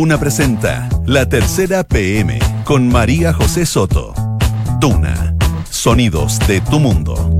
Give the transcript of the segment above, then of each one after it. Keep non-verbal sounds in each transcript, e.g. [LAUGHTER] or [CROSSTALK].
Duna presenta La Tercera PM con María José Soto. Duna, sonidos de tu mundo.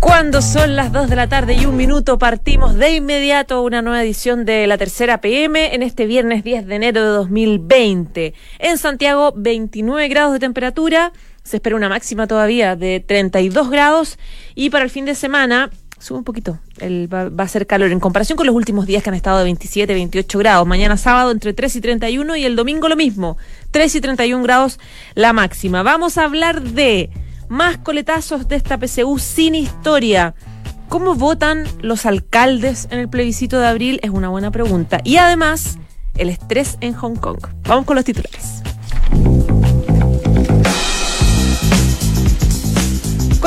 Cuando son las 2 de la tarde y un minuto, partimos de inmediato una nueva edición de la tercera PM en este viernes 10 de enero de 2020. En Santiago, 29 grados de temperatura, se espera una máxima todavía de 32 grados y para el fin de semana sube un poquito, va, va, a ser calor en comparación con los últimos días que han estado de 27, 28 grados. Mañana sábado entre 3 y 31 y el domingo lo mismo, 3 y 31 grados la máxima. Vamos a hablar de más coletazos de esta PCU sin historia. ¿Cómo votan los alcaldes en el plebiscito de abril? Es una buena pregunta. Y además, el estrés en Hong Kong. Vamos con los titulares.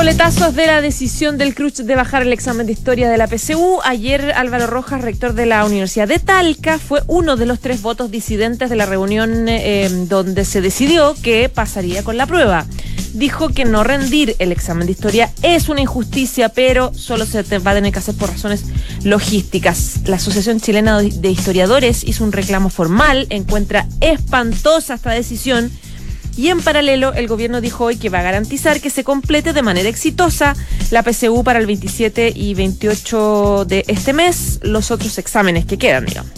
Coletazos de la decisión del CRUCH de bajar el examen de historia de la PCU. Ayer Álvaro Rojas, rector de la Universidad de Talca, fue uno de los tres votos disidentes de la reunión eh, donde se decidió que pasaría con la prueba. Dijo que no rendir el examen de historia es una injusticia, pero solo se va a tener que hacer por razones logísticas. La Asociación Chilena de Historiadores hizo un reclamo formal, encuentra espantosa esta decisión y en paralelo, el gobierno dijo hoy que va a garantizar que se complete de manera exitosa la PCU para el 27 y 28 de este mes, los otros exámenes que quedan, digamos.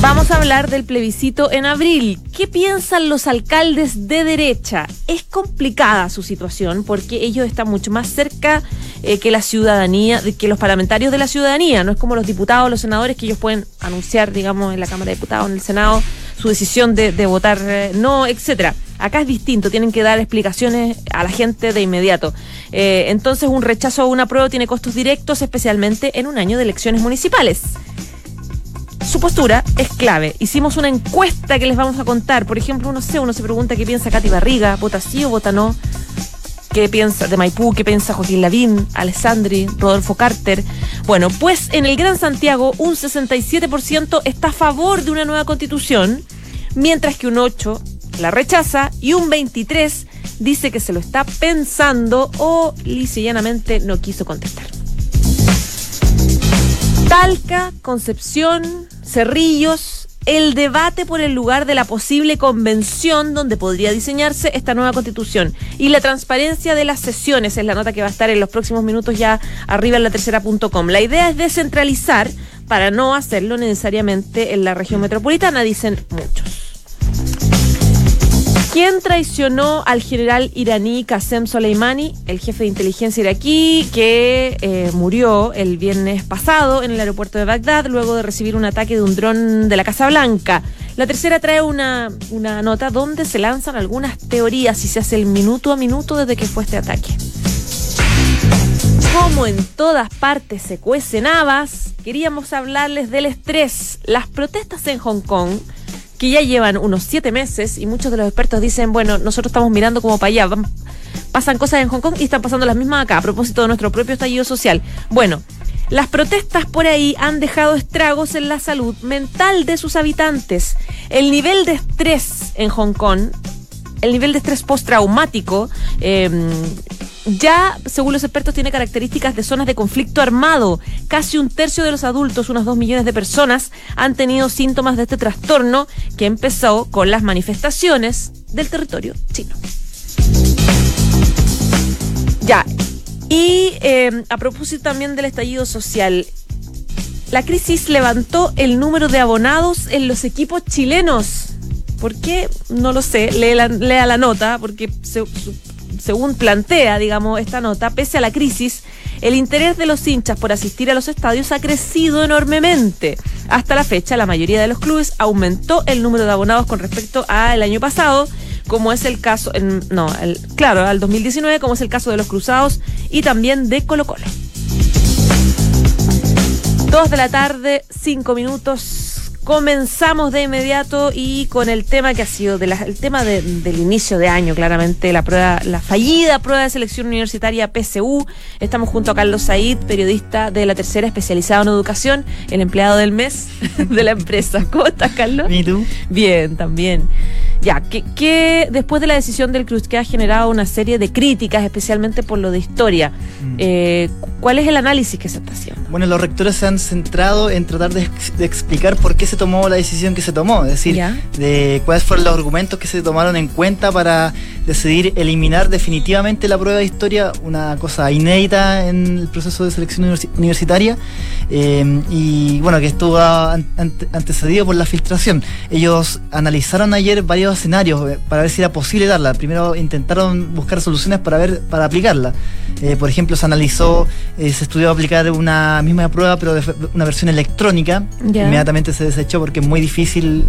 Vamos a hablar del plebiscito en abril. ¿Qué piensan los alcaldes de derecha? Es complicada su situación porque ellos están mucho más cerca eh, que la ciudadanía, que los parlamentarios de la ciudadanía. No es como los diputados, los senadores que ellos pueden anunciar, digamos, en la Cámara de Diputados, en el Senado, su decisión de, votar eh, no, etcétera. Acá es distinto, tienen que dar explicaciones a la gente de inmediato. Eh, entonces, un rechazo a una prueba tiene costos directos, especialmente en un año de elecciones municipales su postura es clave. Hicimos una encuesta que les vamos a contar. Por ejemplo, no sé, uno se pregunta qué piensa Katy Barriga, vota sí o vota no. ¿Qué piensa de Maipú? ¿Qué piensa Joaquín Lavín, Alessandri, Rodolfo Carter? Bueno, pues en el Gran Santiago un 67% está a favor de una nueva constitución, mientras que un 8% la rechaza y un 23% dice que se lo está pensando o lisa llanamente no quiso contestar. Talca, Concepción, Cerrillos, el debate por el lugar de la posible convención donde podría diseñarse esta nueva constitución y la transparencia de las sesiones es la nota que va a estar en los próximos minutos ya arriba en la tercera.com. La idea es descentralizar para no hacerlo necesariamente en la región metropolitana, dicen muchos. ¿Quién traicionó al general iraní Qasem Soleimani, el jefe de inteligencia iraquí, que eh, murió el viernes pasado en el aeropuerto de Bagdad luego de recibir un ataque de un dron de la Casa Blanca? La tercera trae una, una nota donde se lanzan algunas teorías y se hace el minuto a minuto desde que fue este ataque. Como en todas partes se cuecen habas, queríamos hablarles del estrés. Las protestas en Hong Kong que ya llevan unos siete meses y muchos de los expertos dicen, bueno, nosotros estamos mirando como para allá, pasan cosas en Hong Kong y están pasando las mismas acá a propósito de nuestro propio estallido social. Bueno, las protestas por ahí han dejado estragos en la salud mental de sus habitantes. El nivel de estrés en Hong Kong, el nivel de estrés postraumático, eh, ya, según los expertos, tiene características de zonas de conflicto armado. Casi un tercio de los adultos, unos dos millones de personas, han tenido síntomas de este trastorno que empezó con las manifestaciones del territorio chino. Ya, y eh, a propósito también del estallido social, la crisis levantó el número de abonados en los equipos chilenos. ¿Por qué? No lo sé. La, lea la nota, porque se, según plantea, digamos, esta nota, pese a la crisis, el interés de los hinchas por asistir a los estadios ha crecido enormemente. Hasta la fecha, la mayoría de los clubes aumentó el número de abonados con respecto al año pasado, como es el caso, en, no, el, claro, al 2019, como es el caso de los Cruzados y también de Colo Colo. Dos de la tarde, cinco minutos. Comenzamos de inmediato y con el tema que ha sido de el tema del inicio de año, claramente la prueba, la fallida prueba de selección universitaria PSU. Estamos junto a Carlos Said, periodista de la tercera especializada en educación, el empleado del mes [LAUGHS] de la empresa. ¿Cómo estás, Carlos? ¿Y tú? Bien, también. Ya, que, después de la decisión del Cruz que ha generado una serie de críticas, especialmente por lo de historia, mm. eh, ¿cuál es el análisis que se está haciendo? Bueno, los rectores se han centrado en tratar de, explicar por qué se tomó la decisión que se tomó, es decir, de cuáles fueron los argumentos que se tomaron en cuenta para decidir eliminar definitivamente la prueba de historia, una cosa inédita en el proceso de selección universitaria, eh, y bueno, que estuvo antecedido por la filtración. Ellos analizaron ayer varios escenarios eh, para ver si era posible darla. Primero intentaron buscar soluciones para ver para aplicarla. Eh, por ejemplo, se analizó, eh, se estudió aplicar una misma prueba, pero de una versión electrónica. Inmediatamente se desechó porque es muy difícil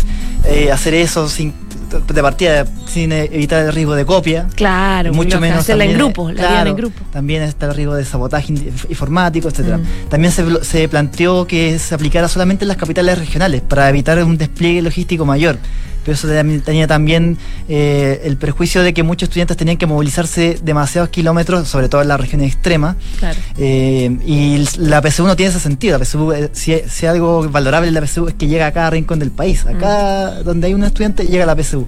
hacer eso sin de partida sin evitar el riesgo de copia. Claro, mucho menos hacerla en grupo, la en grupo. También está el riesgo de sabotaje informático, etcétera. Mm. También se, se, planteó que se aplicara solamente en las capitales regionales para evitar un despliegue logístico mayor pero eso tenía también eh, el perjuicio de que muchos estudiantes tenían que movilizarse demasiados kilómetros, sobre todo en las regiones extremas. Eh, y la PSU no tiene ese sentido. La PSU, eh, si, algo valorable en la PSU es que llega a cada rincón del país. Acá mm. donde hay un estudiante llega la PSU.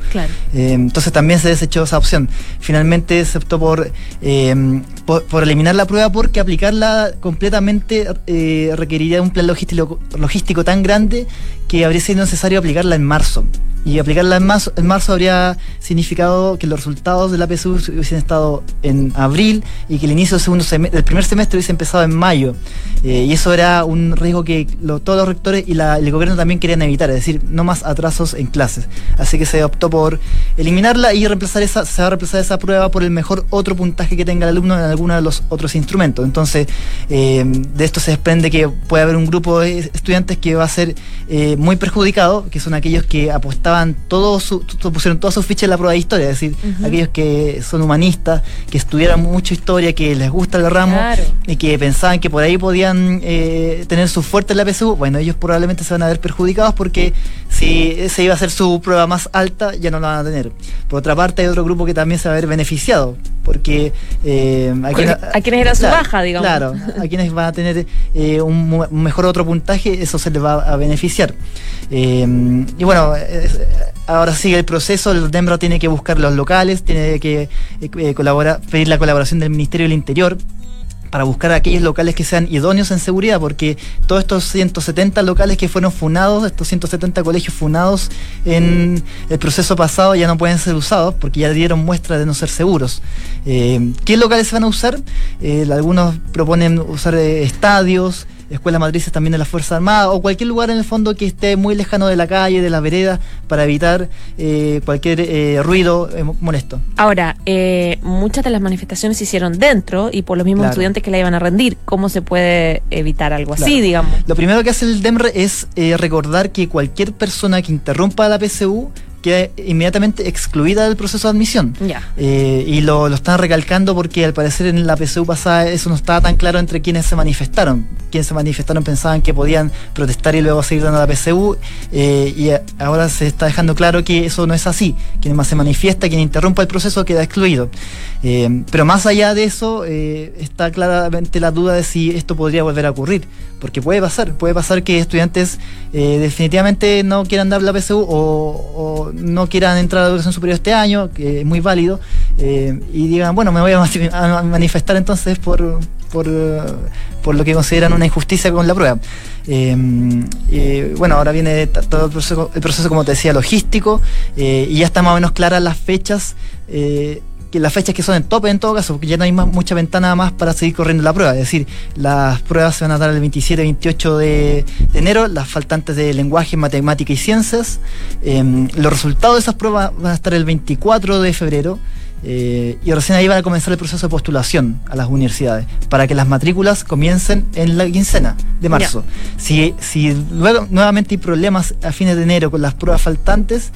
entonces también se desechó esa opción. Finalmente se optó por, por, eliminar la prueba porque aplicarla completamente requeriría un plan logístico, logístico tan grande que habría sido necesario aplicarla en marzo. Y aplicarla en marzo, en marzo habría significado que los resultados de la PSU hubiesen estado en abril y que el inicio del, segundo del primer semestre hubiese empezado en mayo. Eh, y eso era un riesgo que todos los rectores y el gobierno también querían evitar, es decir, no más atrasos en clases. Así que se optó por eliminarla y reemplazar esa, se va a reemplazar esa prueba por el mejor otro puntaje que tenga el alumno en alguno de los otros instrumentos. Entonces, eh, de esto se desprende que puede haber un grupo de estudiantes que va a ser eh, muy perjudicado, que son aquellos que apostaban todo su, pusieron todas sus fichas en la prueba de historia, es decir, aquellos que son humanistas, que estudiaran mucha historia, que les gusta el ramo y que pensaban que por ahí podían eh, tener su fuerte en la PSU, bueno, ellos probablemente se van a ver perjudicados porque si se iba a hacer su prueba más alta, ya no la van a tener. Por otra parte, hay otro grupo que también se va a ver beneficiado, porque eh, a, quienes, era su baja, digamos. Claro, a quienes van a tener eh, un, mejor otro puntaje, eso se les va a beneficiar. y bueno, ahora sigue el proceso, el DEMRO tiene que buscar los locales, tiene que eh, eh, colaborar, pedir la colaboración del Ministerio del Interior para buscar aquellos locales que sean idóneos en seguridad, porque todos estos 170 locales que fueron funados, estos 170 colegios funados en el proceso pasado ya no pueden ser usados porque ya dieron muestra de no ser seguros. Eh, ¿Qué locales se van a usar? algunos proponen usar estadios, escuelas matrices también de la Fuerza Armada o cualquier lugar en el fondo que esté muy lejano de la calle, de la vereda, para evitar eh, cualquier eh, ruido eh, molesto. Ahora, muchas de las manifestaciones se hicieron dentro y por los mismos estudiantes que la iban a rendir. ¿Cómo se puede evitar algo así, digamos? Lo primero que hace el DEMRE es recordar que cualquier persona que interrumpa la PCU queda inmediatamente excluida del proceso de admisión. Eh, y lo, están recalcando porque al parecer en la PSU pasada eso no estaba tan claro entre quienes se manifestaron. Quienes se manifestaron pensaban que podían protestar y luego seguir dando la PSU eh, y ahora se está dejando claro que eso no es así. Quien más se manifiesta, quien interrumpa el proceso queda excluido. Eh, pero más allá de eso está claramente la duda de si esto podría volver a ocurrir. Porque puede pasar, puede pasar que estudiantes definitivamente no quieran dar la PSU o no quieran entrar a la educación superior este año, que es muy válido, eh, y digan, bueno, me voy a [LAUGHS] manifestar entonces por, por, por lo que consideran una injusticia con la prueba. Eh, bueno, ahora viene todo el proceso, el proceso, como te decía, logístico, eh, y ya están más o menos claras las fechas que las fechas que son en tope en todo caso, porque ya no hay más, mucha ventana más para seguir corriendo la prueba. Es decir, las pruebas se van a dar el 27-28 de, enero, las faltantes de lenguaje, matemática y ciencias. Em, los resultados de esas pruebas van a estar el 24 de febrero. Eh, y recién ahí va a comenzar el proceso de postulación a las universidades para que las matrículas comiencen en la quincena de marzo. Si, si luego nuevamente hay problemas a fines de enero con las pruebas faltantes,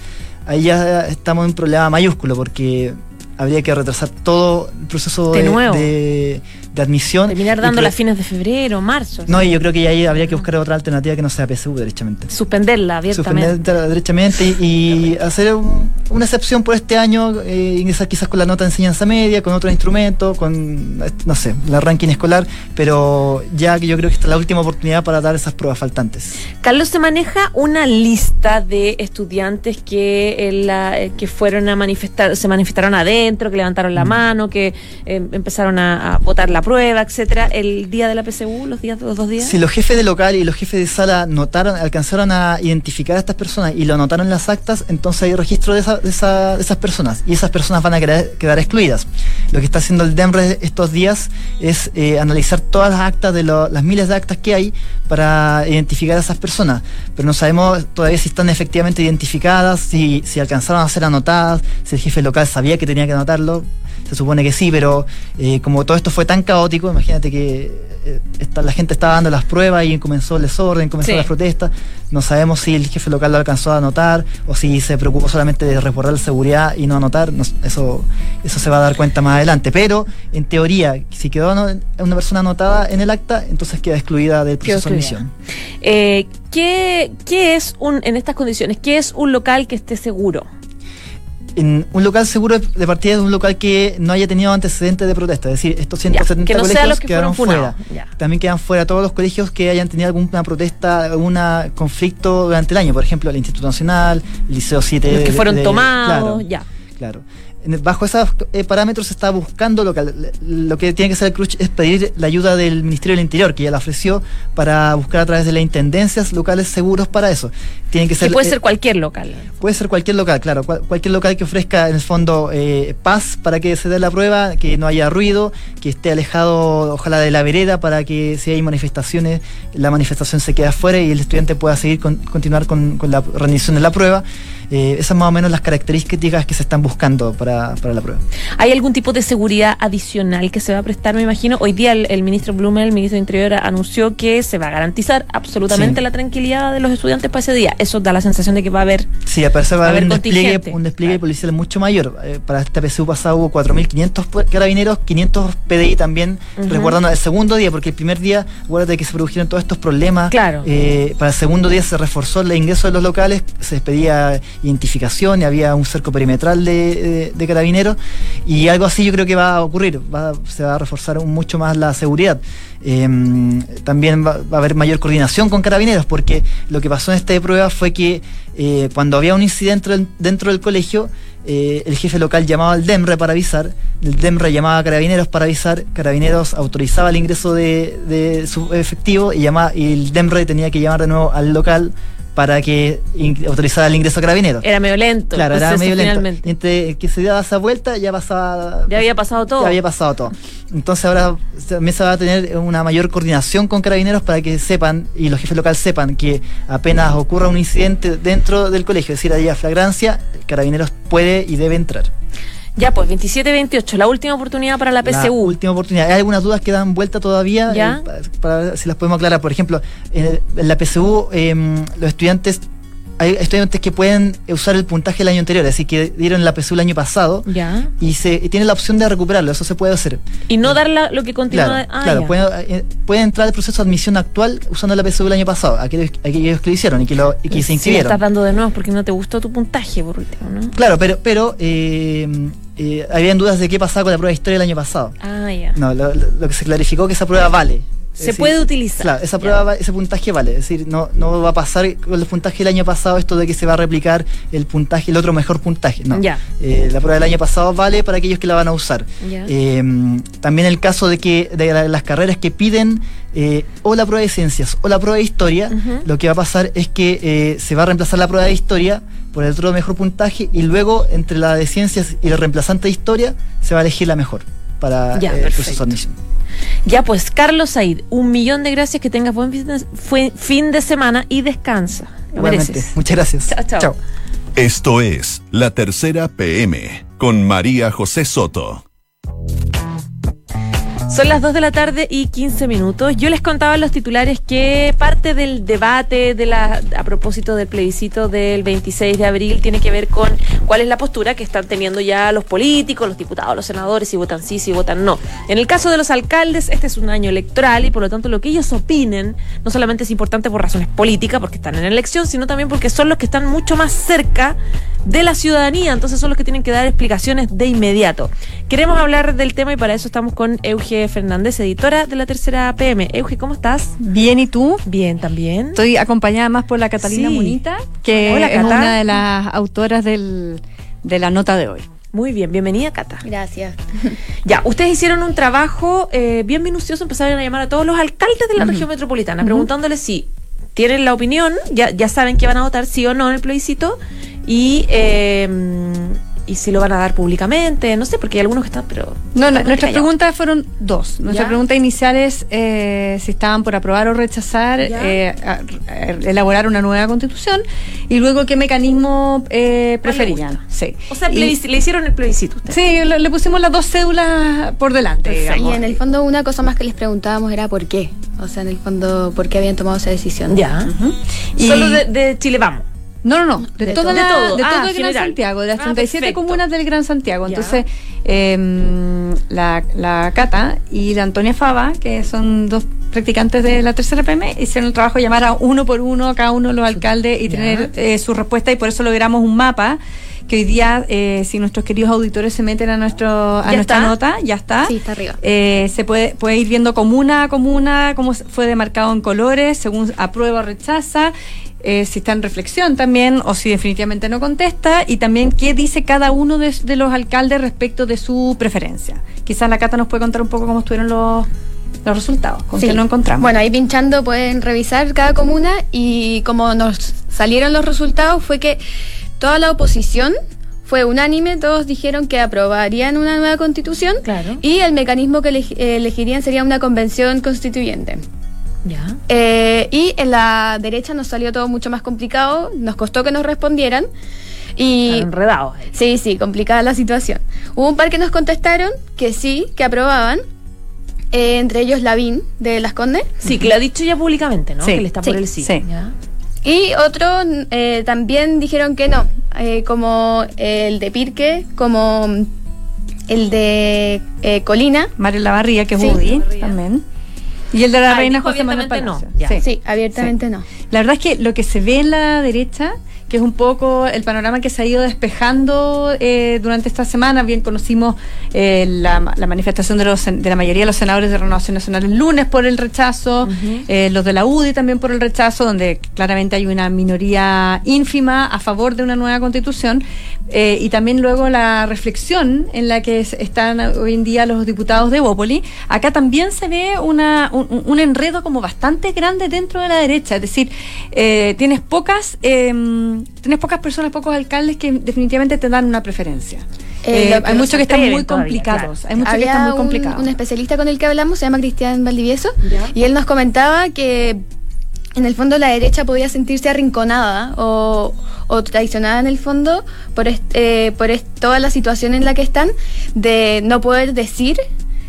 ahí ya estamos en un problema mayúsculo porque habría que retrasar todo el proceso De de, de- admisión. Terminar a pre- fines de febrero, marzo. No, y yo creo que ya ahí habría que buscar otra alternativa que no sea PSU derechamente. Suspenderla abiertamente. Suspender derechamente y, y hacer un- una excepción por este año, eh, ingresar quizás con la nota de enseñanza media, con otro instrumento, con, eh, no sé, la ranking escolar, pero ya que yo creo que esta es la última oportunidad para dar esas pruebas faltantes. Carlos, se maneja una lista de estudiantes que, en la- eh, que fueron a manifestar, se manifestaron que levantaron Mm. la mano, que eh, empezaron a, a votar la prueba, etcétera, el día de la PSU, los días, los dos días. Si los jefes de local y los jefes de sala notaron, alcanzaron a identificar a estas personas y lo anotaron en las actas, entonces hay registro de, esa- de esa- de esas personas y esas personas van a quedar, quedar excluidas. Lo que está haciendo el DEMRE estos días es eh, analizar todas las actas de lo- las miles de actas que hay para identificar a esas personas, pero no sabemos todavía si están efectivamente identificadas, si, si alcanzaron a ser anotadas, si el jefe local sabía que tenía que anotarlo. Se supone que sí, pero eh, como todo esto fue tan caótico, imagínate que eh, esta- la gente estaba dando las pruebas y comenzó el desorden, comenzó Sí. las protestas. No sabemos si el jefe local lo alcanzó a anotar o si se preocupó solamente de resguardar la seguridad y no anotar. No eso, eso se va a dar cuenta más adelante. Pero en teoría, si quedó una persona anotada en el acta, entonces queda excluida del proceso de admisión. Eh, ¿qué, qué es un, en estas condiciones, qué es un local que esté seguro? En un local seguro de partida es un local que no haya tenido antecedentes de protesta, es decir, estos Ya, 170 que no colegios los que quedaron fueron fuera. Ya. También quedan fuera todos los colegios que hayan tenido alguna protesta, algún conflicto durante el año, por ejemplo, el Instituto Nacional, el Liceo 7 Los que de- fueron de- tomados, claro, ya. Claro. Bajo esos eh, parámetros se está buscando local. Lo que tiene que hacer el CRUCH es pedir la ayuda del Ministerio del Interior, que ya la ofreció, para buscar a través de las intendencias locales seguros para eso. Tienen que ser, Que puede eh, ser cualquier local. Puede ser cualquier local, claro. cual- cualquier local que ofrezca en el fondo eh, paz para que se dé la prueba, que no haya ruido, que esté alejado, ojalá, de la vereda para que si hay manifestaciones, la manifestación se quede afuera y el estudiante pueda seguir con- continuar con, con la rendición de la prueba. Eh, esas más o menos las características que se están buscando para, para la prueba. ¿Hay algún tipo de seguridad adicional que se va a prestar, me imagino? Hoy día el, el ministro Blumen, el ministro de Interior, anunció que se va a garantizar absolutamente Sí. la tranquilidad de los estudiantes para ese día. Eso da la sensación de que va a haber... Sí, a pesar va a haber un despliegue, un despliegue Claro. policial mucho mayor. Eh, para este PSU pasado hubo 4.500 pu- carabineros, 500 PDI también, Ujú. resguardando el segundo día, porque el primer día, acuérdate que se produjeron todos estos problemas. Claro. Eh, para el segundo día se reforzó el ingreso de los locales, se pedía identificación había un cerco perimetral de, carabineros. Y algo así yo creo que va a ocurrir, va- se va a reforzar mucho más la seguridad. Eh, también va, a haber mayor coordinación con carabineros, porque lo que pasó en esta prueba fue que eh, cuando había un incidente dentro, del colegio, eh, el jefe local llamaba al DEMRE para avisar, el DEMRE llamaba a carabineros para avisar, carabineros autorizaba el ingreso de, de su efectivo y, llama, y el DEMRE tenía que llamar de nuevo al local para que autorizara el ingreso a carabineros. Era medio lento. Claro, era medio lento. finalmente. Entre que se daba esa vuelta ya pasaba. Ya había pasado todo. Ya había pasado todo. Entonces ahora también se va a tener una mayor coordinación con carabineros para que sepan y los jefes locales sepan que apenas ocurra un incidente dentro del colegio, es decir, haya flagrancia, carabineros puede y debe entrar. Ya, pues 27-28, la última oportunidad para la La PSU. última oportunidad. Hay algunas dudas que dan vuelta todavía ¿Ya? eh, pa- para, ver si las podemos aclarar. Por ejemplo, en, la PSU em, los estudiantes hay estudiantes que pueden usar el puntaje del año anterior, así que dieron la PSU el año pasado Ya. y se y tienen la opción de recuperarlo, eso se puede hacer. Y no dar la- lo que continúa. Claro, ah, claro pueden, eh, pueden entrar al proceso de admisión actual usando la PSU del año pasado, aquellos, aquellos que lo hicieron y que, lo, y que se Si inscribieron. estás dando de nuevo porque no te gustó tu puntaje, por último, ¿no? Claro, pero, pero eh, eh, habían dudas de qué pasaba con la prueba de historia del año pasado. Ah, ya. No, lo, lo- lo que se clarificó que esa prueba vale. Se decir, puede utilizar. Claro, esa prueba, va- ese puntaje vale. Es decir, no, no va a pasar con el puntaje del año pasado esto de que se va a replicar el puntaje, el otro mejor puntaje. No. Ya. Eh, la prueba del año pasado vale para aquellos que la van a usar. Ya. Eh, también el caso de que de la- las carreras que piden eh, o la prueba de ciencias o la prueba de historia, lo que va a pasar es que eh, se va a reemplazar la prueba de historia por el otro mejor puntaje y luego entre la de ciencias y el reemplazante de historia se va a elegir la mejor para Ya, eh, el perfecto. proceso de admisión. Ya, pues, Carlos Said, un millón de gracias, que tengas buen fin de, fue- fin de semana y descansa. Muchas gracias. Chao, chao. Chao. Esto es La Tercera PM con María José Soto. Son las 2 de la tarde y 15 minutos. Yo les contaba en los titulares que parte del debate de la, a propósito del plebiscito del 26 de abril tiene que ver con cuál es la postura que están teniendo ya los políticos, los diputados, los senadores, si votan sí, si votan no. En el caso de los alcaldes, este es un año electoral y por lo tanto lo que ellos opinen no solamente es importante por razones políticas, porque están en elección, sino también porque son los que están mucho más cerca de la ciudadanía, entonces son los que tienen que dar explicaciones de inmediato. Queremos hablar del tema y para eso estamos con Euge Fernández, editora de la tercera PM. Euge, ¿cómo estás? Bien, ¿y tú? Bien, también. Estoy acompañada más por la Catalina Sí. Munita, que Hola, es Cata. una de las autoras del, de la nota de hoy. Muy bien, bienvenida, Cata. Gracias. [LAUGHS] Ya, ustedes hicieron un trabajo eh, bien minucioso, empezaron a llamar a todos los alcaldes de la región metropolitana, preguntándoles si tienen la opinión, ya, ya saben que van a votar sí o no en el plebiscito, y, eh, y si lo van a dar públicamente, no sé, porque hay algunos que están, pero... No, nuestras preguntas fueron dos. Nuestra Ya. pregunta inicial es eh, si estaban por aprobar o rechazar eh, a- a- elaborar una nueva constitución y luego qué mecanismo eh, ¿Cuál le preferían. Sí. O sea, Y- le hicieron el plebiscito ustedes. Sí, le, le pusimos las dos cédulas por delante. Digamos. Y en el fondo una cosa más que les preguntábamos era por qué. O sea, en el fondo, ¿por qué habían tomado esa decisión? Ya. Y- Solo de, de Chile Vamos. No, no, no, de, De toda todo. la- De todo. de Ah, todo el Gran. Santiago, de las Ah, 37 perfecto. comunas del Gran Santiago. Entonces, eh, la, la Cata y la Antonia Fava, que son dos practicantes de la tercera PM, hicieron el trabajo de llamar a uno por uno a cada uno de los alcaldes y tener eh, su respuesta y por eso logramos un mapa que hoy día, eh, si nuestros queridos auditores se meten a, nuestro, a ¿Ya nuestra está? nota, ya está. Sí, está arriba. Eh, se puede, puede ir viendo comuna a comuna cómo fue demarcado en colores, según aprueba o rechaza, eh, si está en reflexión también o si definitivamente no contesta y también qué dice cada uno de, de los alcaldes respecto de su preferencia. Quizás la Cata nos puede contar un poco cómo estuvieron los, los resultados, con Sí. qué lo encontramos. Bueno, ahí pinchando pueden revisar cada comuna y como nos salieron los resultados fue que toda la oposición fue unánime, todos dijeron que aprobarían una nueva constitución Claro. y el mecanismo que eh, elegirían sería una convención constituyente. Ya. Eh, y en la derecha nos salió todo mucho más complicado, nos costó que nos respondieran. Y enredados. sí, sí, complicada la situación. Hubo un par que nos contestaron que sí, que aprobaban, eh, entre ellos Lavín de Las Condes. Sí, que lo ha dicho ya públicamente, ¿no? Sí, que le está por sí, el sí. sí. Y otros eh, también dijeron que no, eh, como el de Pirque, como el de eh, Colina. Mario Lavarría, que es Sí, Woody también. Y el de la Ah, reina José Manuel Palacio. no. Sí. Sí, abiertamente no. La verdad es que lo que se ve en la derecha, que es un poco el panorama que se ha ido despejando eh, durante esta semana, bien conocimos eh, la, la manifestación de, los, de la mayoría de los senadores de Renovación Nacional el lunes por el rechazo, eh, los de la UDI también por el rechazo, donde claramente hay una minoría ínfima a favor de una nueva constitución, eh, y también luego la reflexión en la que es- están hoy en día los diputados de Bópoli. Acá también se ve una, un, un enredo como bastante grande dentro de la derecha, es decir, eh, tienes pocas em, tienes pocas personas, pocos alcaldes que definitivamente te dan una preferencia. Hay muchos que están muy complicados, hay muchos que están muy un- complicados. Un, especialista con el que hablamos, se llama Cristian Valdivieso, Ya. y él nos comentaba que en el fondo la derecha podía sentirse arrinconada o, o traicionada en el fondo por, est- eh, por est- toda la situación en la que están, de no poder decir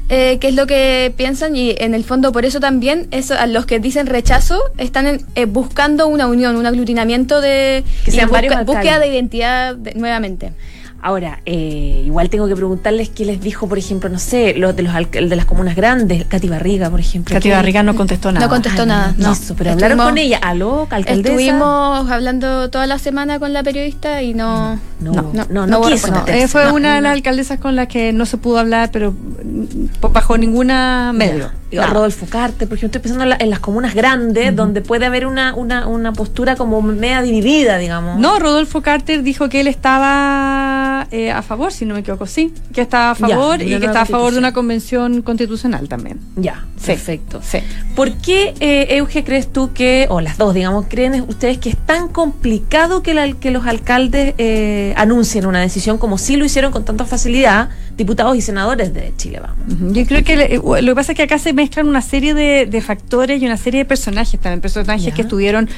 eh, qué es lo que piensan y en el fondo por eso también eso, a los que dicen rechazo están en- eh, buscando una unión, un aglutinamiento de Que sean busca- búsqueda de identidad de- nuevamente. Ahora, eh, igual tengo que preguntarles qué les dijo, por ejemplo, no sé, los de los de las comunas grandes, Katy Barriga, por ejemplo. ¿Qué- Barriga no contestó nada. No contestó Ah, nada. no No. pero hablaron con ella. Aló, alcaldesa. Estuvimos hablando toda la semana con la periodista y no. No, no, No, no, no, quiso eh, fue No, una de no. las alcaldesas con las que no se pudo hablar, pero mm, bajo ninguna medio. Rodolfo Carte, por ejemplo, estoy pensando en, la- en las comunas grandes, donde puede haber una, una, una postura como media dividida, digamos. No, Rodolfo Carter dijo que él estaba eh, a favor, si no me equivoco, sí, que estaba a favor y que estaba a favor de una convención constitucional también. Ya, Sí. perfecto. Sí. ¿Por qué, eh, Euge, crees tú que, o las dos, digamos, creen ustedes que es tan complicado que, la- que los alcaldes eh, anuncien una decisión como si lo hicieron con tanta facilidad diputados y senadores de Chile Vamos. Yo creo que le- eh, lo que pasa es que acá se mezclan una serie de, de factores y una serie de personajes también, personajes que estuvieron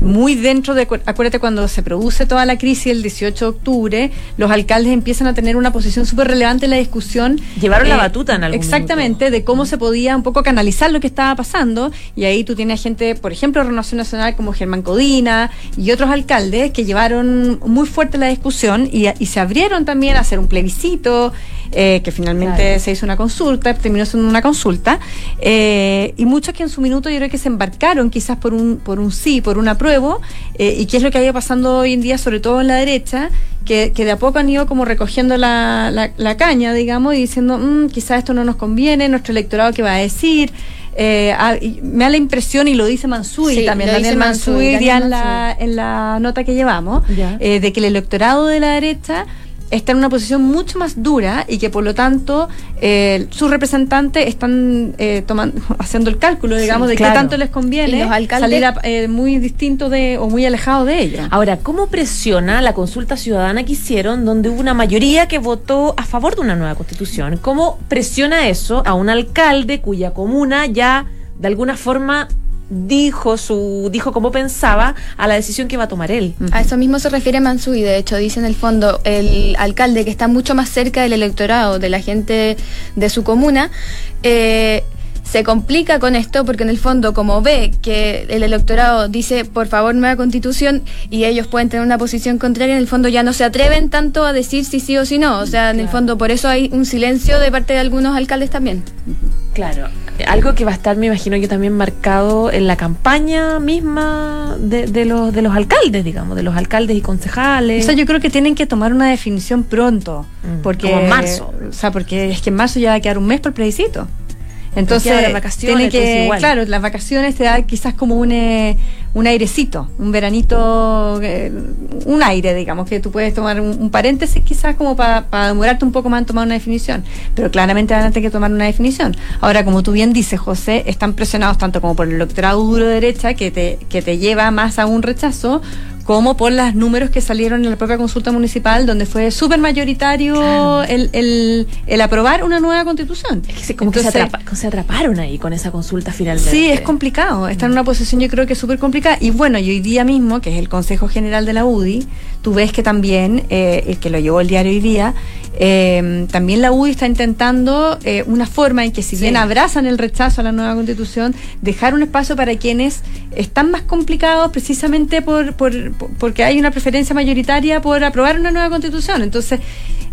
muy dentro de, acuérdate cuando se produce toda la crisis el 18 de octubre, los alcaldes empiezan a tener una posición súper relevante en la discusión. eh, Llevaron la batuta en algún Exactamente, de cómo se podía un poco canalizar lo que estaba pasando y ahí tú tienes gente, por ejemplo, de Renovación Nacional como Germán Codina y otros alcaldes que llevaron muy fuerte la discusión y, y se abrieron también a hacer un plebiscito, eh, que finalmente Claro. se hizo una consulta, terminó siendo una consulta, eh, y muchos que en su minuto yo creo que se embarcaron quizás por un, por un sí, por un apruebo, eh, y qué es lo que ha ido pasando hoy en día, sobre todo en la derecha, que, que de a poco han ido como recogiendo la, la- la caña, digamos, y diciendo, "Mm, quizás esto no nos conviene, nuestro electorado qué va a decir. Eh, ah, y me da la impresión, y lo dice Mansui Sí, también, Daniel Mansui, Mansui, Daniel ya en la, en la nota que llevamos, eh, de que el electorado de la derecha está en una posición mucho más dura y que por lo tanto eh, sus representantes están eh, toman- [LAUGHS] haciendo el cálculo, digamos, de claro. qué tanto les conviene salir a- eh, muy distinto de o muy alejado de ella. Ahora, ¿cómo presiona la consulta ciudadana que hicieron donde hubo una mayoría que votó a favor de una nueva constitución? ¿Cómo presiona eso a un alcalde cuya comuna ya de alguna forma dijo su dijo cómo pensaba a la decisión que iba a tomar él? A eso mismo se refiere Mansui, de hecho, dice en el fondo el alcalde que está mucho más cerca del electorado, de la gente de su comuna, eh, se complica con esto porque en el fondo como ve que el electorado dice por favor nueva constitución y ellos pueden tener una posición contraria, en el fondo ya no se atreven tanto a decir si sí o si no. O sea, en el fondo por eso hay un silencio de parte de algunos alcaldes también. Claro, algo que va a estar, me imagino yo, también marcado en la campaña misma de, de los, de los alcaldes, digamos, de los alcaldes y concejales. O sea, yo creo que tienen que tomar una definición pronto. Mm, Porque, como en marzo. O sea, porque es que en marzo ya va a quedar un mes por el plebiscito. Entonces, tiene que, claro, las vacaciones te da quizás como un, eh, un airecito, un veranito, eh, un aire, digamos, que tú puedes tomar un, un paréntesis quizás como para demorarte un poco más en tomar una definición. Pero claramente van a tener que tomar una definición. Ahora, como tú bien dices, José, están presionados tanto como por el electorado duro de derecha, que te, que te lleva más a un rechazo, como por los números que salieron en la propia consulta municipal, donde fue súper mayoritario Claro. el, el, el aprobar una nueva constitución. Es que se, como que se, Entonces, atrapa- se atraparon ahí con esa consulta finalmente. Sí, es complicado. Está en una posición yo creo que es súper complicada. Y bueno, y hoy día mismo, que es el Consejo General de la UDI, tú ves que también, eh, el que lo llevó el diario hoy día, eh, también la UDI está intentando eh, una forma en que si Sí. bien abrazan el rechazo a la nueva constitución, dejar un espacio para quienes están más complicados precisamente por, por, por- porque hay una preferencia mayoritaria por aprobar una nueva constitución. Entonces,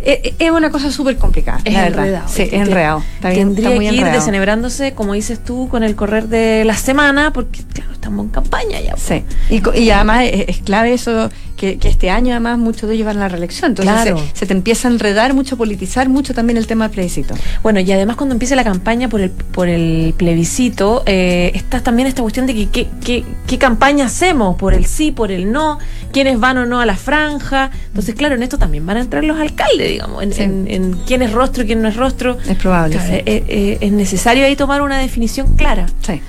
eh, eh, es una cosa súper complicada. Es la verdad. enredado. Sí, es enredado. Está bien, Tendría está muy que ir enredado. desenebrándose, como dices tú, con el correr de la semana, porque claro, estamos en campaña ya. pues. Sí, y, además es, es clave eso, que, que este año además muchos de ellos van a la reelección, entonces Claro. se, se te empieza a enredar mucho, politizar mucho también el tema del plebiscito. Bueno, y además cuando empiece la campaña por el, por el plebiscito, eh, está también esta cuestión de que qué que, qué campaña hacemos, por el sí, por el no, quiénes van o no a la franja. Entonces, claro, en esto también van a entrar los alcaldes, digamos, en, Sí. en- en quién es rostro y quién no es rostro. Es probable, Claro, sí. eh, eh, es necesario ahí tomar una definición clara. Sí,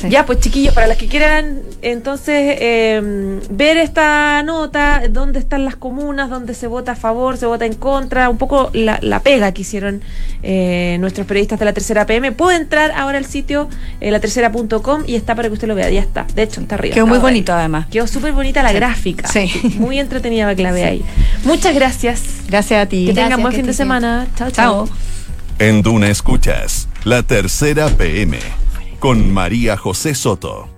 sí. Ya, pues chiquillos, para las que quieran entonces eh, ver esta nota, dónde están las comunas, dónde se vota a favor, se vota en contra, un poco la, la pega que hicieron eh, nuestros periodistas de la tercera PM, puede entrar ahora al sitio eh, latercera.com y está para que usted lo vea, ya está, de hecho está arriba. Quedó muy ahí. bonito además. Quedó súper bonita la gráfica, Sí. muy entretenida para que la vea ahí. Muchas gracias. Gracias a ti. Que tengan Gracias, buen que fin de bien. semana. Chao, chao. Chao. En Duna Escuchas, la tercera PM, con María José Soto.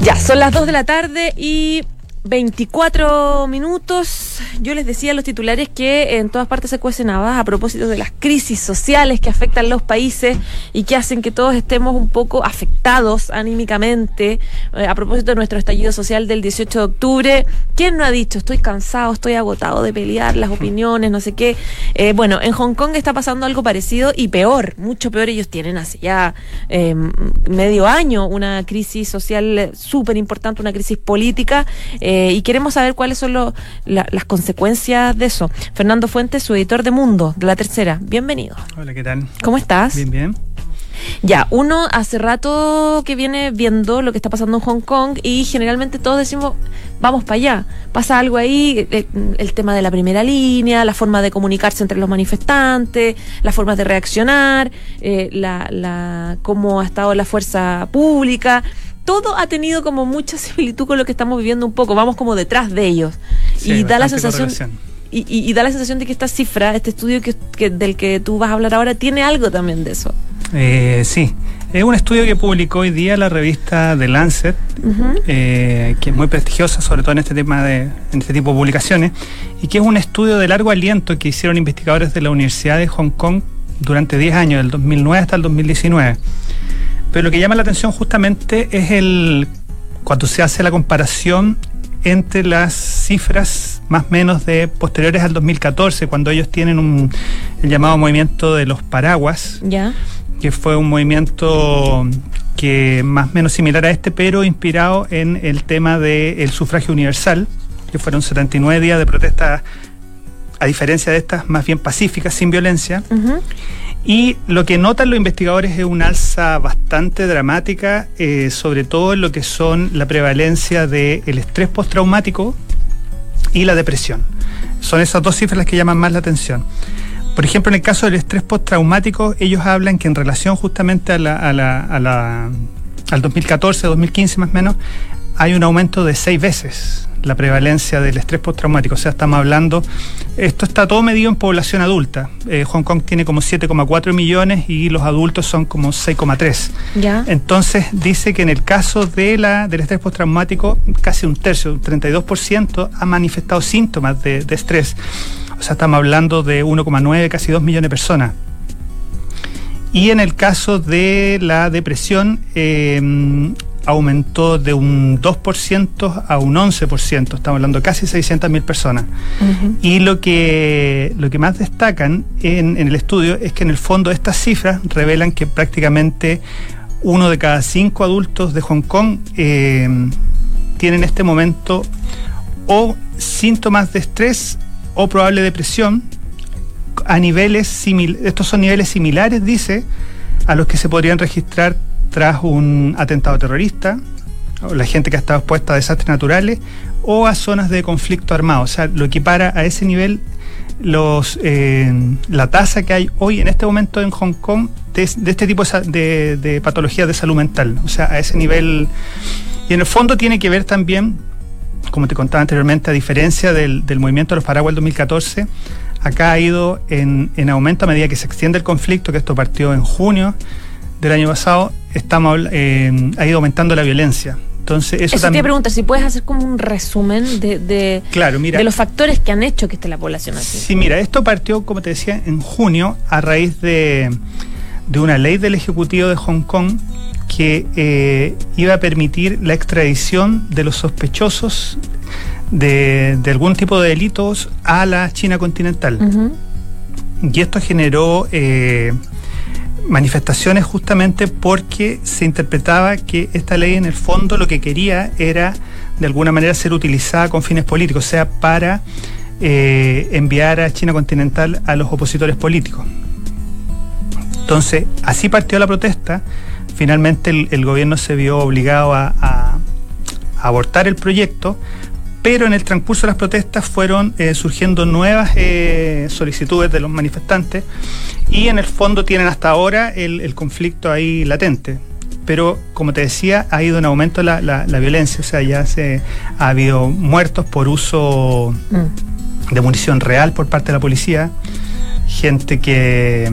Ya, son las 2 de la tarde y 24 minutos. Yo les decía a los titulares que en todas partes se cuecen habas a propósito de las crisis sociales que afectan los países y que hacen que todos estemos un poco afectados anímicamente. Eh, a propósito de nuestro estallido social del 18 de octubre, ¿quién no ha dicho estoy cansado, estoy agotado de pelear las opiniones, no sé qué? Eh, bueno, en Hong Kong está pasando algo parecido y peor, mucho peor. Ellos tienen hace ya eh, medio año una crisis social súper importante, una crisis política, eh, y queremos saber cuáles son lo- la- las consecuencias de eso. Fernando Fuentes, su editor de Mundo, de la tercera. Bienvenido. Hola, ¿qué tal? ¿Cómo estás? Bien, bien. Ya, uno hace rato que viene viendo lo que está pasando en Hong Kong y generalmente todos decimos, vamos para allá. Pasa algo ahí, eh, el, tema de la primera línea, la forma de comunicarse entre los manifestantes, las formas de reaccionar, eh, la, la, cómo ha estado la fuerza pública. Todo ha tenido como mucha similitud con lo que estamos viviendo un poco. Vamos como detrás de ellos. y da la sensación. Y, da la sensación de que esta cifra, este estudio que, del que tú vas a hablar ahora, tiene algo también de eso. Eh, sí, es un estudio que publicó hoy día la revista The Lancet, eh, que es muy prestigiosa, sobre todo en este tema de, en este tipo de publicaciones, y que es un estudio de largo aliento que hicieron investigadores de la Universidad de Hong Kong durante 10 años, del 2009 hasta el 2019. Pero lo que llama la atención justamente es el cuando se hace la comparación entre las cifras más o menos de posteriores al 2014, cuando ellos tienen un, el llamado movimiento de los paraguas, que fue un movimiento que más o menos similar a este, pero inspirado en el tema del sufragio universal, que fueron 79 días de protesta, a diferencia de estas más bien pacíficas, sin violencia. Y lo que notan los investigadores es una alza bastante dramática, eh, sobre todo en lo que son la prevalencia del estrés postraumático y la depresión. Son esas dos cifras las que llaman más la atención. Por ejemplo, en el caso del estrés postraumático, ellos hablan que en relación justamente a la, a la, a la, al 2014, 2015 más o menos, hay un aumento de seis veces la prevalencia del estrés postraumático. O sea, estamos hablando, esto está todo medido en población adulta. Eh, Hong Kong tiene como 7,4 millones y los adultos son como 6,3. Ya. Entonces dice que en el caso de la, del estrés postraumático, casi un tercio, un 32%, ha manifestado síntomas de, estrés. O sea, estamos hablando de 1,9, casi 2 millones de personas. Y en el caso de la depresión, eh, aumentó de un 2% a un 11%, estamos hablando de casi 600.000 personas. Y lo que, lo que más destacan en, el estudio es que en el fondo estas cifras revelan que prácticamente uno de cada cinco adultos de Hong Kong eh, tiene en este momento o síntomas de estrés o probable depresión a niveles similares, estos son niveles similares, dice, a los que se podrían registrar tras un atentado terrorista, la gente que ha estado expuesta a desastres naturales, o a zonas de conflicto armado. O sea, lo equipara a ese nivel los, eh, la tasa que hay hoy en este momento en Hong Kong de, este tipo de, de patologías de salud mental. O sea, a ese nivel. Y en el fondo tiene que ver también, como te contaba anteriormente, a diferencia del, del movimiento de los Paraguas del 2014, acá ha ido en, en aumento a medida que se extiende el conflicto, que esto partió en junio del año pasado, estamos, eh, ha ido aumentando la violencia. Entonces, eso, eso también... te pregunta si puedes hacer como un resumen de, de, claro, mira, de los factores que han hecho que esté la población así. Sí, mira, esto partió, como te decía, en junio a raíz de, de una ley del Ejecutivo de Hong Kong que eh, iba a permitir la extradición de los sospechosos de, de algún tipo de delitos a la China continental. Y esto generó eh, manifestaciones justamente porque se interpretaba que esta ley en el fondo lo que quería era de alguna manera ser utilizada con fines políticos, o sea, para eh, enviar a China continental a los opositores políticos. Entonces, así partió la protesta. Finalmente el, gobierno se vio obligado a, abortar el proyecto, pero en el transcurso de las protestas fueron eh, surgiendo nuevas eh, solicitudes de los manifestantes y en el fondo tienen hasta ahora el, conflicto ahí latente. Pero como te decía, ha ido en aumento la, la, violencia, o sea, ya se, ha habido muertos por uso mm. de munición real por parte de la policía, gente que,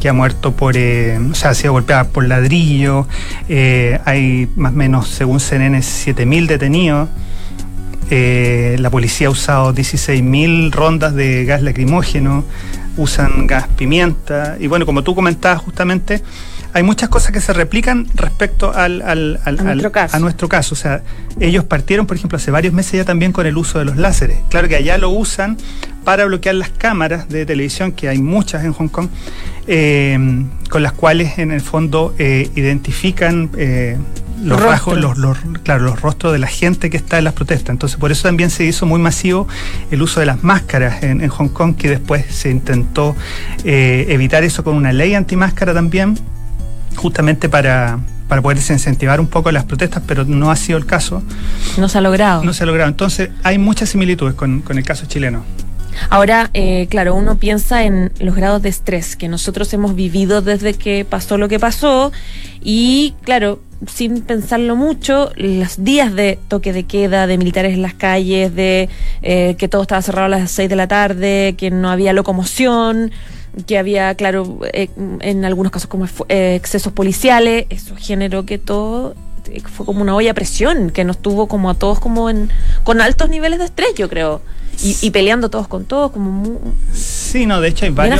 que ha muerto por, eh, o sea, ha sido golpeada por ladrillo, eh, hay más o menos, según CNN, 7.000 detenidos. Eh, la policía ha usado 16.000 rondas de gas lacrimógeno, usan gas pimienta. Y bueno, como tú comentabas justamente, hay muchas cosas que se replican respecto al, al, a, nuestro caso. a nuestro caso. O sea, ellos partieron, por ejemplo, hace varios meses ya también con el uso de los láseres. Claro que allá lo usan para bloquear las cámaras de televisión, que hay muchas en Hong Kong, eh, con las cuales en el fondo eh, identifican los rasgos, los, los, claro, los rostros de la gente que está en las protestas. Entonces, por eso también se hizo muy masivo el uso de las máscaras en, Hong Kong, que después se intentó eh, evitar eso con una ley antimáscara también, justamente para, para poder incentivar un poco las protestas, pero no ha sido el caso. No se ha logrado. No se ha logrado. Entonces, hay muchas similitudes con, con el caso chileno. Ahora, eh, claro, uno piensa en los grados de estrés que nosotros hemos vivido desde que pasó lo que pasó y, claro, sin pensarlo mucho, los días de toque de queda, de militares en las calles, de eh, que todo estaba cerrado a las 6 de la tarde, que no había locomoción, que había, claro, eh, en algunos casos como eh, excesos policiales, eso generó que todo eh, fue como una olla a presión, que nos tuvo como a todos como en con altos niveles de estrés, yo creo. Y, y peleando todos con todos, como muy, Sí, no, de hecho hay varios.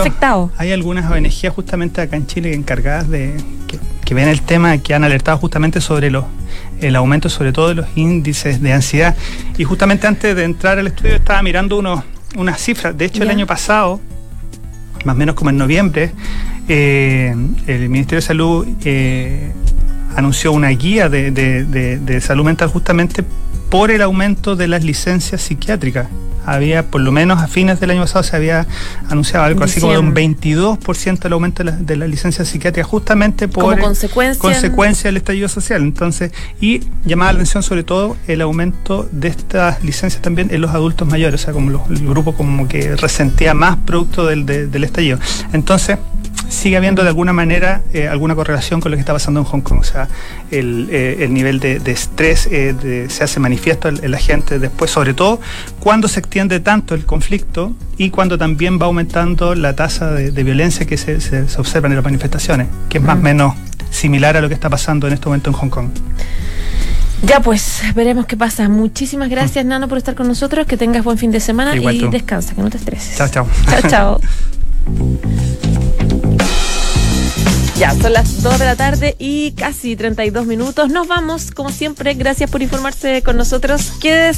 Hay algunas ONG justamente acá en Chile encargadas de que, que ven el tema, que han alertado justamente sobre los el aumento, sobre todo de los índices de ansiedad. Y justamente antes de entrar al estudio estaba mirando unos, unas cifras. De hecho, el año pasado, más o menos como en noviembre, eh, el Ministerio de Salud eh, anunció una guía de, de- de- de salud mental justamente por el aumento de las licencias psiquiátricas. Había, por lo menos a fines del año pasado, se había anunciado algo así como de un 22% el aumento de, la- de las licencias psiquiátricas, justamente por Como consecuencia. consecuencia del estallido social. Entonces, y llamaba la atención sobre todo el aumento de estas licencias también en los adultos mayores, o sea, como los- el grupo como que resentía más producto del, de- del estallido. Entonces, sigue habiendo de alguna manera eh, alguna correlación con lo que está pasando en Hong Kong. O sea, el, eh, el nivel de, de estrés eh, de- se hace manifiesto en, en la gente después, sobre todo cuando se extiende tanto el conflicto y cuando también va aumentando la tasa de, de violencia que se, se, se observa en las manifestaciones, que es más o Mm. menos similar a lo que está pasando en este momento en Hong Kong. Ya pues, veremos qué pasa. Muchísimas gracias, Nano, por estar con nosotros. Que tengas buen fin de semana Igual y tú. descansa, que no te estreses. Chao, chao. Chao, chao. [LAUGHS] Ya, son las 2 de la tarde y casi 32 minutos. Nos vamos, como siempre. Gracias por informarse con nosotros. Quédese